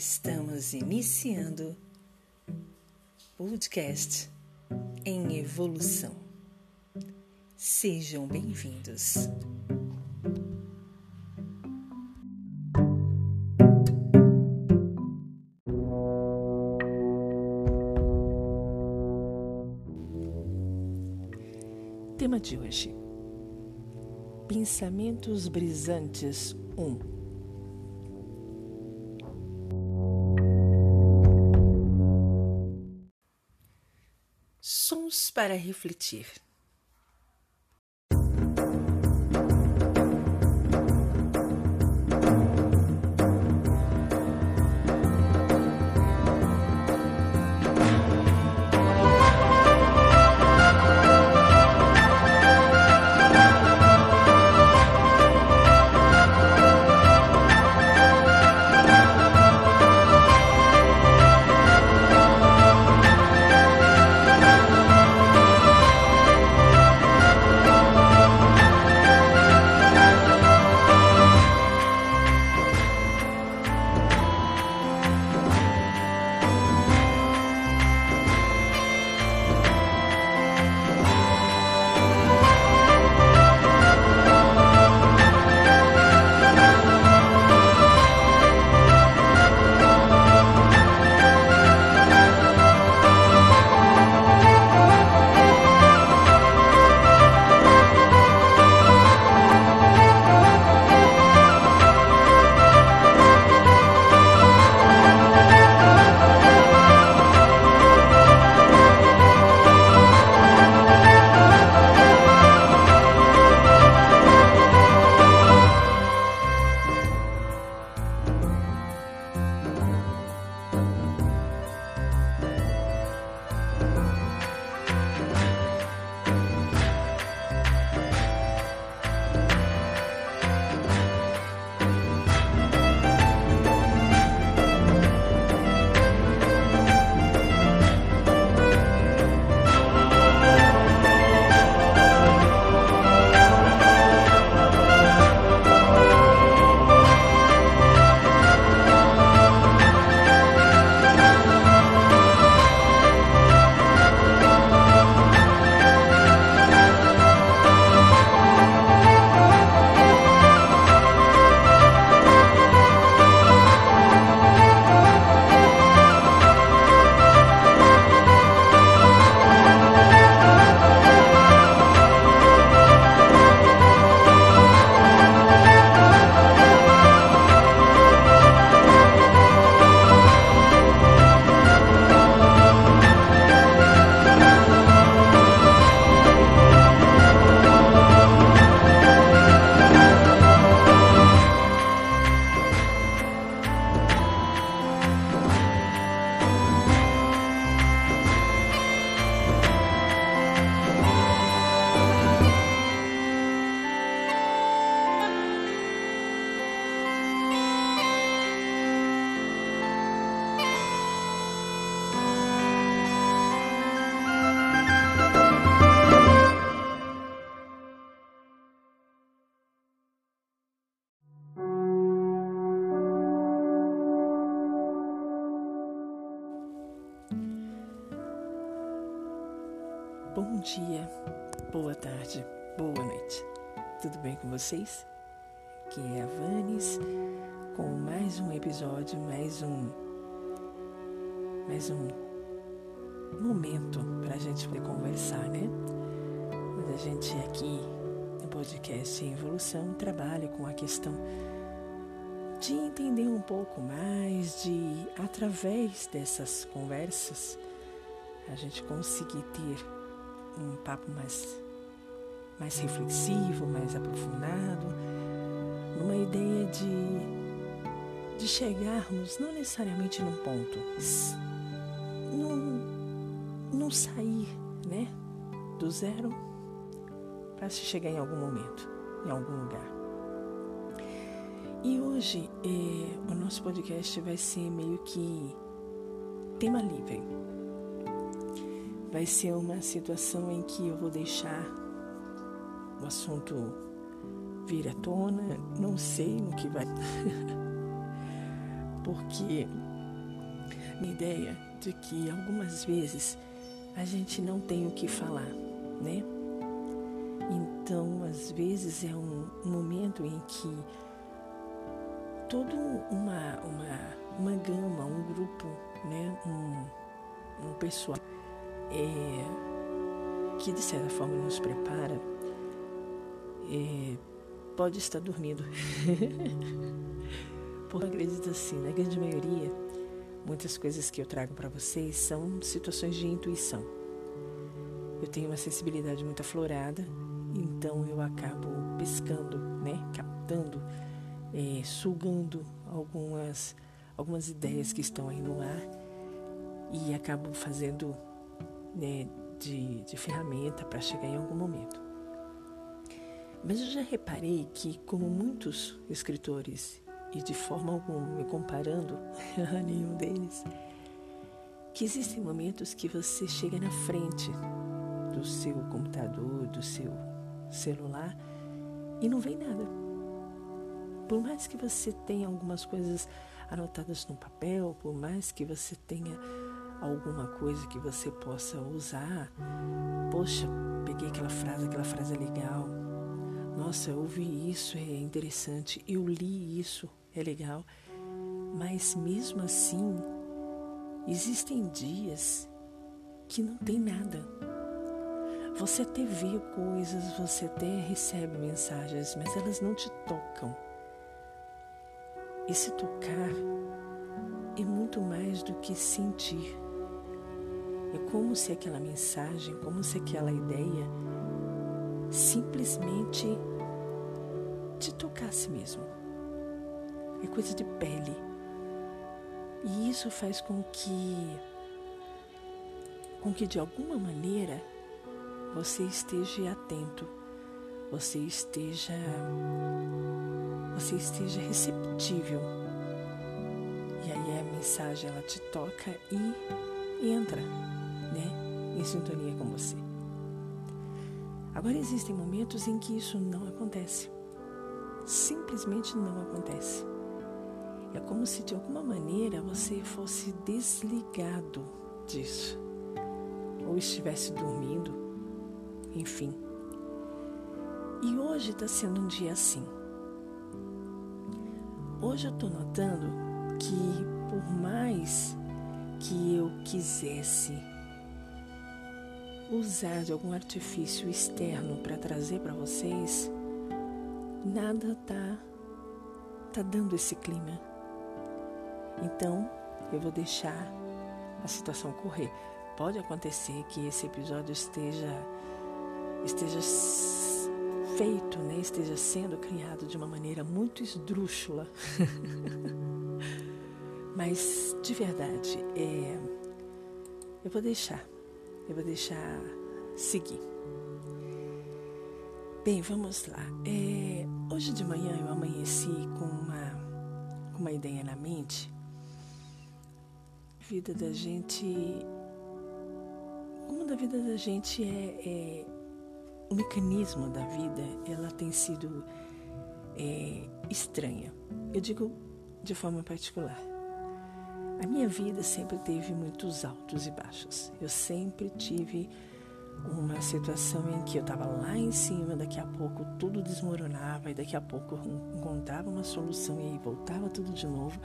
Estamos iniciando podcast em evolução. Sejam bem-vindos. Tema de hoje: Pensamentos Brisantes 1. Para refletir. Bom dia, boa tarde, boa noite. Tudo bem com vocês? Aqui é a Vanes com mais um episódio, mais um mais um momento para a gente poder conversar, né? Mas a gente aqui no podcast Evolução trabalha com a questão de entender um pouco mais, de através dessas conversas a gente conseguir ter um papo mais, mais reflexivo, mais aprofundado, numa ideia de, de chegarmos não necessariamente num ponto, num, num sair né, do zero para se chegar em algum momento, em algum lugar. E hoje eh, o nosso podcast vai ser meio que tema livre vai ser uma situação em que eu vou deixar o assunto vir à tona, não sei no que vai. Porque uma ideia de que algumas vezes a gente não tem o que falar, né? Então, às vezes é um, momento em que todo uma, uma, uma gama, um grupo, né, um, um pessoal é, que de certa forma nos prepara é, pode estar dormindo. Porque acredito assim, na grande maioria, muitas coisas que eu trago para vocês são situações de intuição. Eu tenho uma sensibilidade muito aflorada, então eu acabo pescando, né, captando, é, sugando algumas, algumas ideias que estão aí no ar e acabo fazendo né, de, de ferramenta para chegar em algum momento. Mas eu já reparei que, como muitos escritores, e de forma alguma me comparando a nenhum deles, que existem momentos que você chega na frente do seu computador, do seu celular e não vem nada. Por mais que você tenha algumas coisas anotadas no papel, por mais que você tenha alguma coisa que você possa usar. Poxa, peguei aquela frase, aquela frase é legal. Nossa, eu ouvi isso, é interessante. Eu li isso, é legal. Mas mesmo assim, existem dias que não tem nada. Você até vê coisas, você até recebe mensagens, mas elas não te tocam. E se tocar é muito mais do que sentir. É como se aquela mensagem, como se aquela ideia simplesmente te tocasse mesmo. É coisa de pele. E isso faz com que com que de alguma maneira você esteja atento, você esteja você esteja receptível. E aí a mensagem ela te toca e entra né, em sintonia com você. Agora existem momentos em que isso não acontece. Simplesmente não acontece. É como se de alguma maneira você fosse desligado disso. Ou estivesse dormindo. Enfim. E hoje está sendo um dia assim. Hoje eu estou notando que por mais que eu quisesse usar de algum artifício externo para trazer para vocês, nada tá tá dando esse clima. Então, eu vou deixar a situação correr. Pode acontecer que esse episódio esteja esteja feito, né? Esteja sendo criado de uma maneira muito esdrúxula. Mas de verdade, é, eu vou deixar eu vou deixar seguir. Bem, vamos lá. É, hoje de manhã eu amanheci com uma, com uma ideia na mente. Vida da gente. Como da vida da gente é, é o mecanismo da vida, ela tem sido é, estranha. Eu digo de forma particular. A minha vida sempre teve muitos altos e baixos. Eu sempre tive uma situação em que eu estava lá em cima, daqui a pouco tudo desmoronava e daqui a pouco eu encontrava uma solução e aí voltava tudo de novo.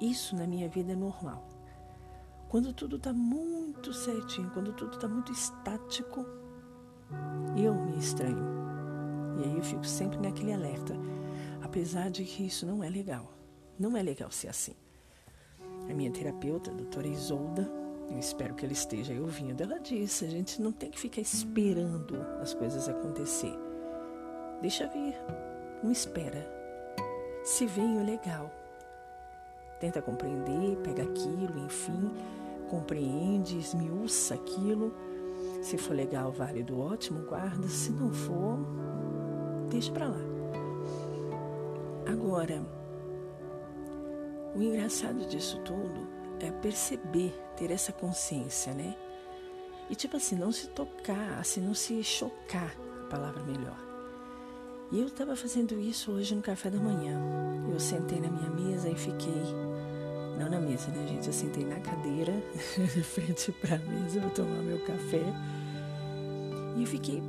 Isso na minha vida é normal. Quando tudo está muito certinho, quando tudo está muito estático, eu me estranho. E aí eu fico sempre naquele alerta. Apesar de que isso não é legal. Não é legal ser assim. A minha terapeuta, a doutora Isolda, eu espero que ela esteja aí ouvindo, ela disse: a gente não tem que ficar esperando as coisas acontecer. Deixa vir, não espera. Se vem o legal. Tenta compreender, pega aquilo, enfim, compreende, esmiuça aquilo. Se for legal, válido, ótimo, guarda. Se não for, deixa para lá. Agora, o engraçado disso tudo é perceber, ter essa consciência, né? E tipo assim, não se tocar, assim, não se chocar, a palavra melhor. E eu estava fazendo isso hoje no café da manhã. Eu sentei na minha mesa e fiquei Não na mesa, né, gente? Eu sentei na cadeira, de frente para a mesa, vou tomar meu café. E eu fiquei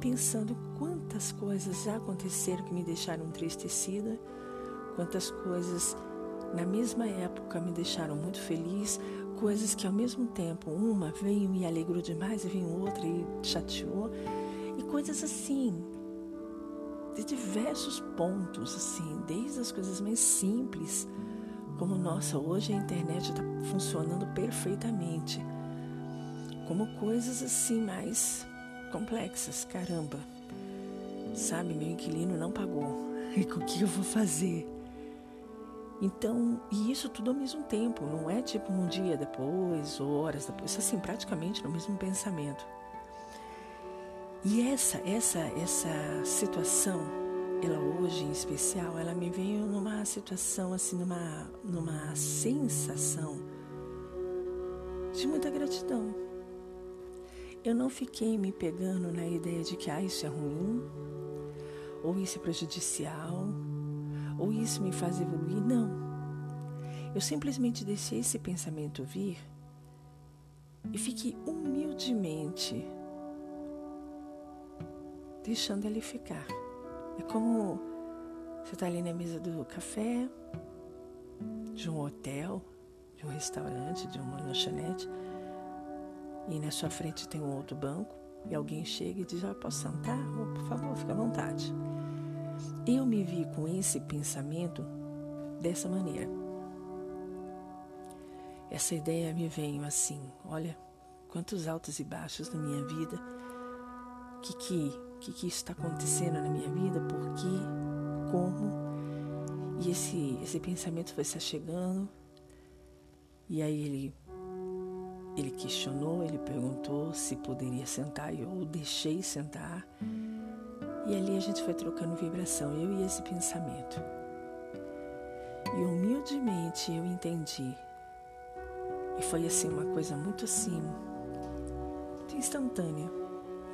pensando quantas coisas já aconteceram que me deixaram entristecida, quantas coisas na mesma época me deixaram muito feliz, coisas que ao mesmo tempo uma veio e me alegrou demais e veio outra e chateou, e coisas assim, de diversos pontos, assim, desde as coisas mais simples, como nossa, hoje a internet está funcionando perfeitamente, como coisas assim mais complexas, caramba. Sabe, meu inquilino não pagou. E o que eu vou fazer? Então, e isso tudo ao mesmo tempo, não é tipo um dia depois, horas depois, assim, praticamente no mesmo pensamento. E essa, essa, essa situação, ela hoje em especial, ela me veio numa situação assim, numa, numa sensação de muita gratidão. Eu não fiquei me pegando na ideia de que ah, isso é ruim, ou isso é prejudicial, ou isso me faz evoluir. Não. Eu simplesmente deixei esse pensamento vir e fiquei humildemente deixando ele ficar. É como você está ali na mesa do café, de um hotel, de um restaurante, de uma lanchonete e na sua frente tem um outro banco e alguém chega e diz: ah, Posso sentar? Oh, por favor, fique à vontade. Eu me vi com esse pensamento dessa maneira. Essa ideia me veio assim: olha, quantos altos e baixos na minha vida, o que, que, que, que está acontecendo na minha vida, por quê, como. E esse, esse pensamento foi se chegando, e aí ele ele questionou, ele perguntou se poderia sentar e eu deixei sentar. E ali a gente foi trocando vibração, eu e esse pensamento. E humildemente eu entendi. E foi assim uma coisa muito assim, muito instantânea,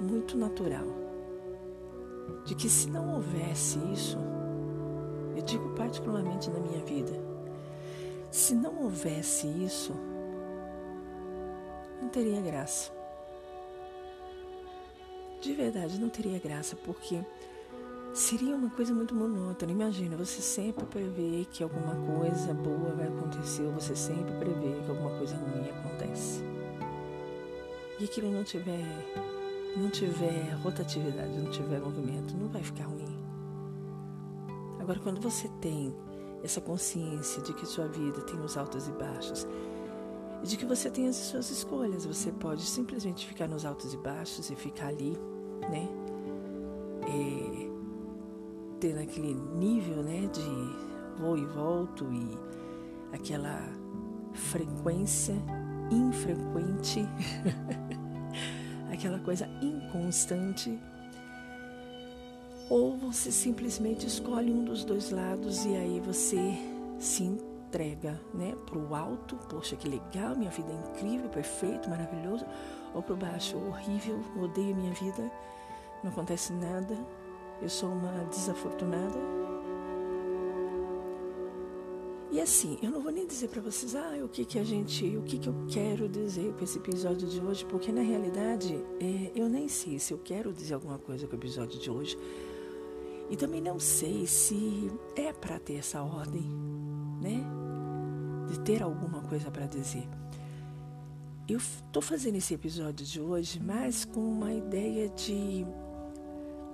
muito natural. De que se não houvesse isso, eu digo particularmente na minha vida, se não houvesse isso, não teria graça. De verdade, não teria graça, porque seria uma coisa muito monótona. Imagina, você sempre prevê que alguma coisa boa vai acontecer, ou você sempre prevê que alguma coisa ruim acontece. E aquilo não tiver, não tiver rotatividade, não tiver movimento, não vai ficar ruim. Agora, quando você tem essa consciência de que sua vida tem os altos e baixos, e de que você tem as suas escolhas. Você pode simplesmente ficar nos altos e baixos e ficar ali, né? É, ter aquele nível, né, de vou e volto e aquela frequência infrequente, aquela coisa inconstante. Ou você simplesmente escolhe um dos dois lados e aí você se entrega, né, para o alto, poxa, que legal, minha vida é incrível, perfeito, maravilhoso, ou para o baixo, horrível, odeio minha vida, não acontece nada, eu sou uma desafortunada. E assim, eu não vou nem dizer para vocês, ah, o que que a gente, o que que eu quero dizer com esse episódio de hoje, porque na realidade é, eu nem sei se eu quero dizer alguma coisa com o episódio de hoje. E também não sei se é para ter essa ordem, né? de ter alguma coisa para dizer. Eu estou fazendo esse episódio de hoje mais com uma ideia de,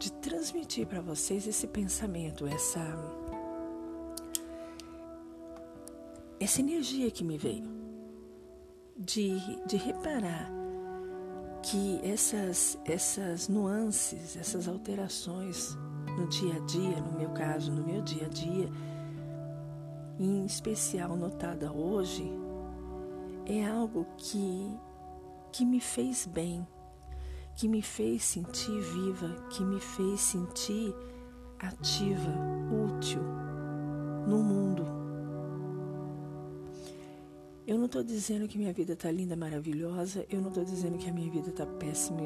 de transmitir para vocês esse pensamento, essa, essa energia que me veio, de, de reparar que essas, essas nuances, essas alterações no dia a dia, no meu caso, no meu dia a dia, em especial notada hoje, é algo que, que me fez bem, que me fez sentir viva, que me fez sentir ativa, útil no mundo. Eu não estou dizendo que minha vida está linda, maravilhosa, eu não estou dizendo que a minha vida está péssima,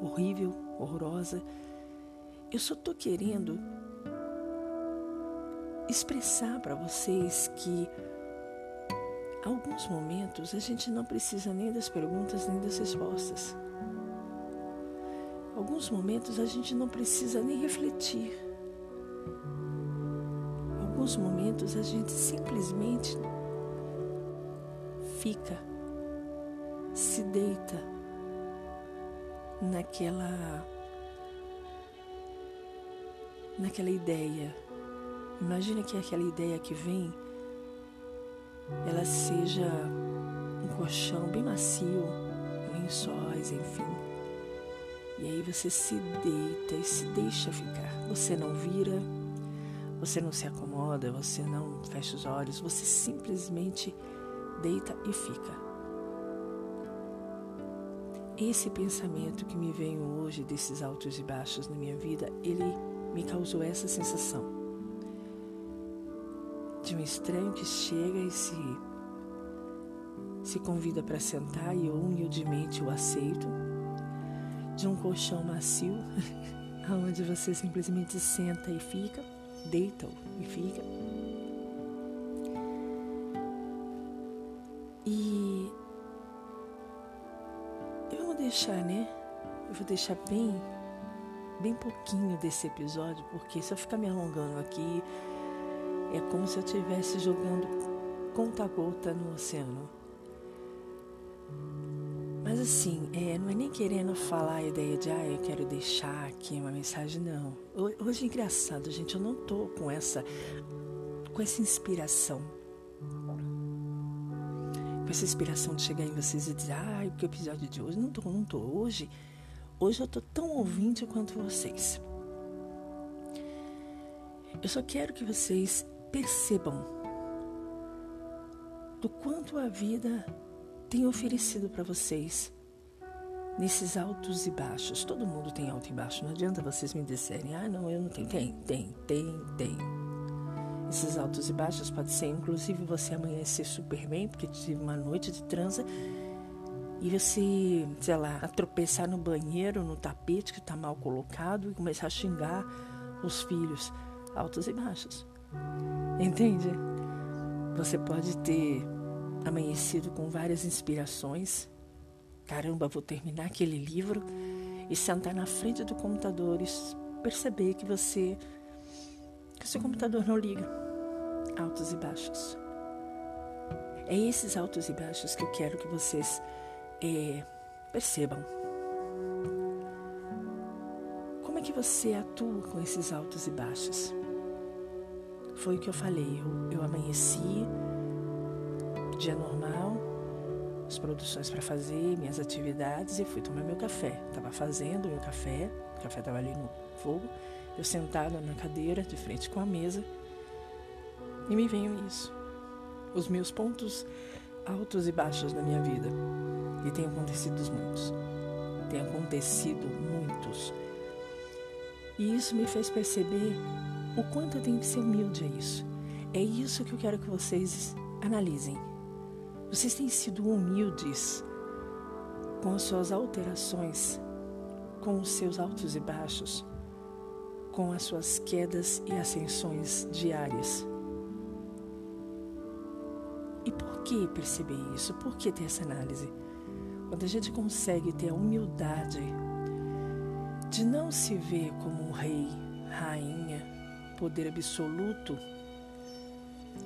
horrível, horrorosa. Eu só estou querendo expressar para vocês que alguns momentos a gente não precisa nem das perguntas nem das respostas. Alguns momentos a gente não precisa nem refletir. Alguns momentos a gente simplesmente fica, se deita naquela naquela ideia. Imagina que aquela ideia que vem ela seja um colchão bem macio, lençóis, enfim. E aí você se deita e se deixa ficar. Você não vira, você não se acomoda, você não fecha os olhos, você simplesmente deita e fica. Esse pensamento que me veio hoje desses altos e baixos na minha vida, ele me causou essa sensação de um estranho que chega e se se convida para sentar e eu humildemente o aceito. De um colchão macio, onde você simplesmente senta e fica, deita e fica. E eu vou deixar, né? Eu vou deixar bem, bem pouquinho desse episódio, porque se eu ficar me alongando aqui, é como se eu estivesse jogando conta-gota no oceano. Mas assim, é, não é nem querendo falar a ideia de, ah, eu quero deixar aqui uma mensagem, não. Hoje é engraçado, gente, eu não tô com essa, com essa inspiração. Com essa inspiração de chegar em vocês e dizer, ah, que episódio de hoje. Não tô, não tô. Hoje, hoje eu tô tão ouvinte quanto vocês. Eu só quero que vocês percebam do quanto a vida tem oferecido para vocês nesses altos e baixos. Todo mundo tem alto e baixo. Não adianta vocês me disserem, ah, não, eu não tenho. Tem, tem, tem, tem. Esses altos e baixos pode ser, inclusive, você amanhecer super bem, porque tive uma noite de transa e você, sei lá, tropeçar no banheiro, no tapete que está mal colocado e começar a xingar os filhos. Altos e baixos. Entende? Você pode ter amanhecido com várias inspirações. Caramba, vou terminar aquele livro e sentar na frente do computador e perceber que você que seu computador não liga. Altos e baixos. É esses altos e baixos que eu quero que vocês é, percebam. Como é que você atua com esses altos e baixos? Foi o que eu falei. Eu, eu amanheci, dia normal, as produções para fazer, minhas atividades e fui tomar meu café. Tava fazendo meu café, o café tava ali no fogo. Eu sentada na cadeira, de frente com a mesa, e me veio isso. Os meus pontos altos e baixos da minha vida. E tem acontecido muitos. Tem acontecido muitos. E isso me fez perceber o quanto eu tenho que ser humilde a isso. É isso que eu quero que vocês analisem. Vocês têm sido humildes com as suas alterações, com os seus altos e baixos, com as suas quedas e ascensões diárias. E por que perceber isso? Por que ter essa análise? Quando a gente consegue ter a humildade de não se ver como um rei, rainha, poder absoluto,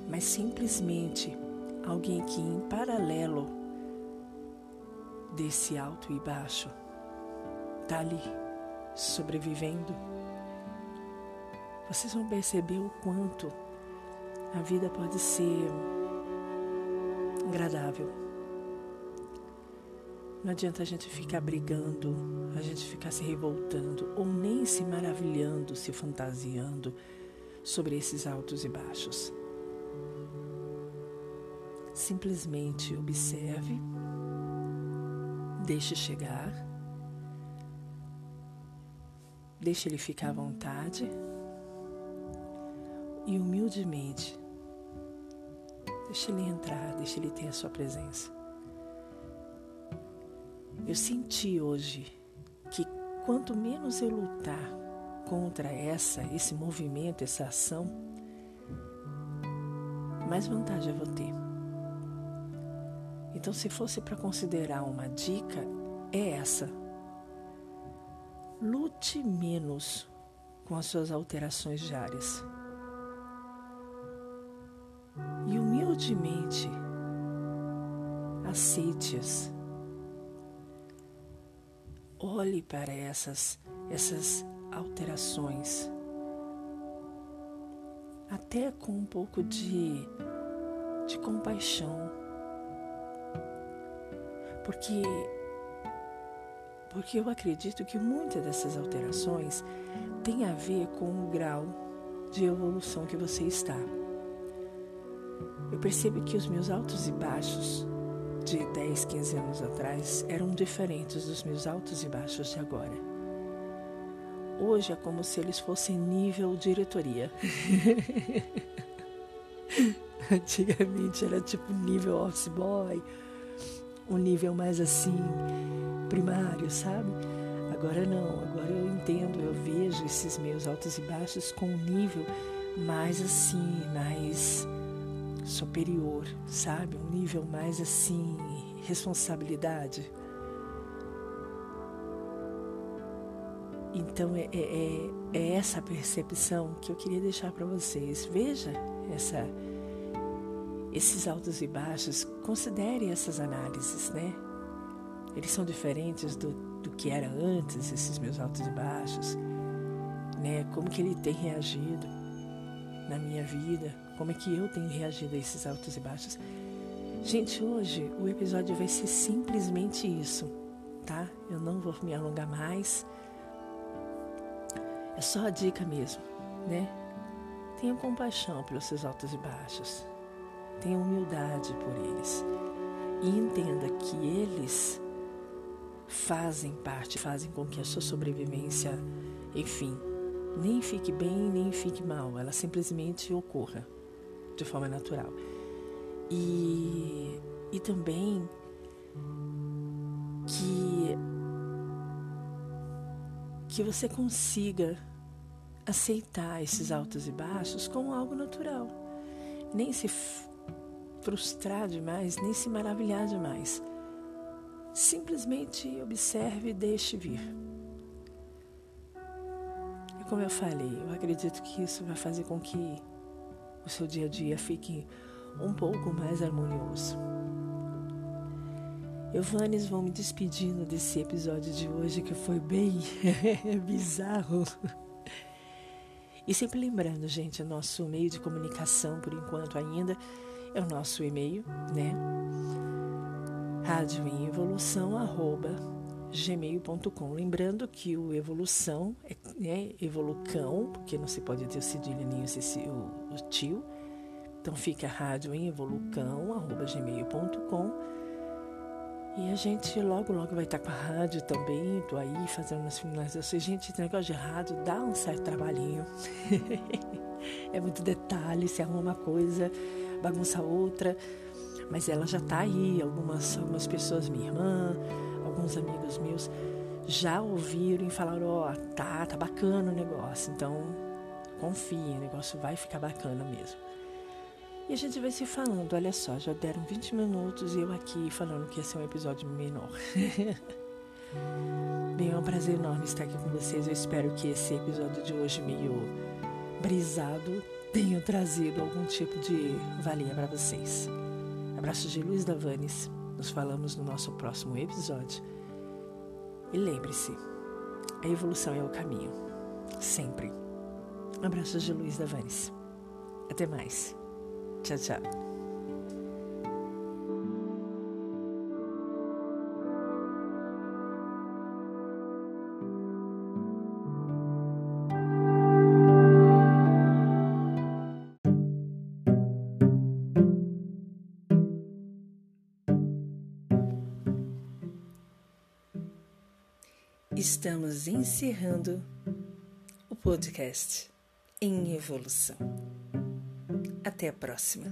mas simplesmente alguém que, em paralelo desse alto e baixo, está ali sobrevivendo. Vocês vão perceber o quanto a vida pode ser agradável. Não adianta a gente ficar brigando, a gente ficar se revoltando ou nem se maravilhando, se fantasiando sobre esses altos e baixos. Simplesmente observe, deixe chegar, deixe ele ficar à vontade e humildemente deixe ele entrar, deixe ele ter a sua presença. Eu senti hoje que quanto menos eu lutar contra essa, esse movimento, essa ação, mais vantagem eu vou ter. Então, se fosse para considerar uma dica, é essa. Lute menos com as suas alterações diárias. E humildemente aceite-as. Olhe para essas, essas alterações, até com um pouco de, de compaixão, porque porque eu acredito que muitas dessas alterações têm a ver com o grau de evolução que você está. Eu percebo que os meus altos e baixos de 10, 15 anos atrás eram diferentes dos meus altos e baixos de agora. Hoje é como se eles fossem nível diretoria. Antigamente era tipo nível office boy, um nível mais assim, primário, sabe? Agora não, agora eu entendo, eu vejo esses meus altos e baixos com um nível mais assim, mais superior, sabe? Um nível mais assim, responsabilidade. Então é, é, é, é essa percepção que eu queria deixar para vocês. Veja essa, esses altos e baixos, considere essas análises, né? Eles são diferentes do, do que era antes, esses meus altos e baixos, né? Como que ele tem reagido na minha vida, como é que eu tenho reagido a esses altos e baixos. Gente, hoje o episódio vai ser simplesmente isso, tá? Eu não vou me alongar mais. É só a dica mesmo, né? Tenha compaixão pelos seus altos e baixos. Tenha humildade por eles. E entenda que eles fazem parte, fazem com que a sua sobrevivência, enfim, nem fique bem nem fique mal, ela simplesmente ocorra de forma natural. E, e também que, que você consiga aceitar esses altos e baixos como algo natural. Nem se frustrar demais, nem se maravilhar demais. Simplesmente observe e deixe vir como eu falei, eu acredito que isso vai fazer com que o seu dia a dia fique um pouco mais harmonioso. Eu, Vanes, vou me despedindo desse episódio de hoje que foi bem bizarro. E sempre lembrando, gente, nosso meio de comunicação, por enquanto ainda, é o nosso e-mail, né? Rádio em evolução, arroba gmail.com. Lembrando que o evolução é né, evolucão, porque não se pode ter o cedilha nem o, o, o tio. Então fica rádio em evolucão, arroba gmail.com. E a gente logo, logo vai estar com a rádio também. Tô aí fazendo umas finalizações. Gente, esse negócio de rádio dá um certo trabalhinho. é muito detalhe, se arruma uma coisa, bagunça outra. Mas ela já tá aí. Algumas, algumas pessoas, minha irmã, alguns amigos meus já ouviram e falaram: Ó, oh, tá, tá bacana o negócio, então confie, o negócio vai ficar bacana mesmo. E a gente vai se falando, olha só, já deram 20 minutos e eu aqui falando que ia ser um episódio menor. Bem, é um prazer enorme estar aqui com vocês. Eu espero que esse episódio de hoje, meio brisado, tenha trazido algum tipo de valia para vocês. Abraço de Luiz Davanes. Nos falamos no nosso próximo episódio. E lembre-se, a evolução é o caminho. Sempre. Abraços de Luiz Davanes. Até mais. Tchau, tchau. Estamos encerrando o podcast em evolução. Até a próxima.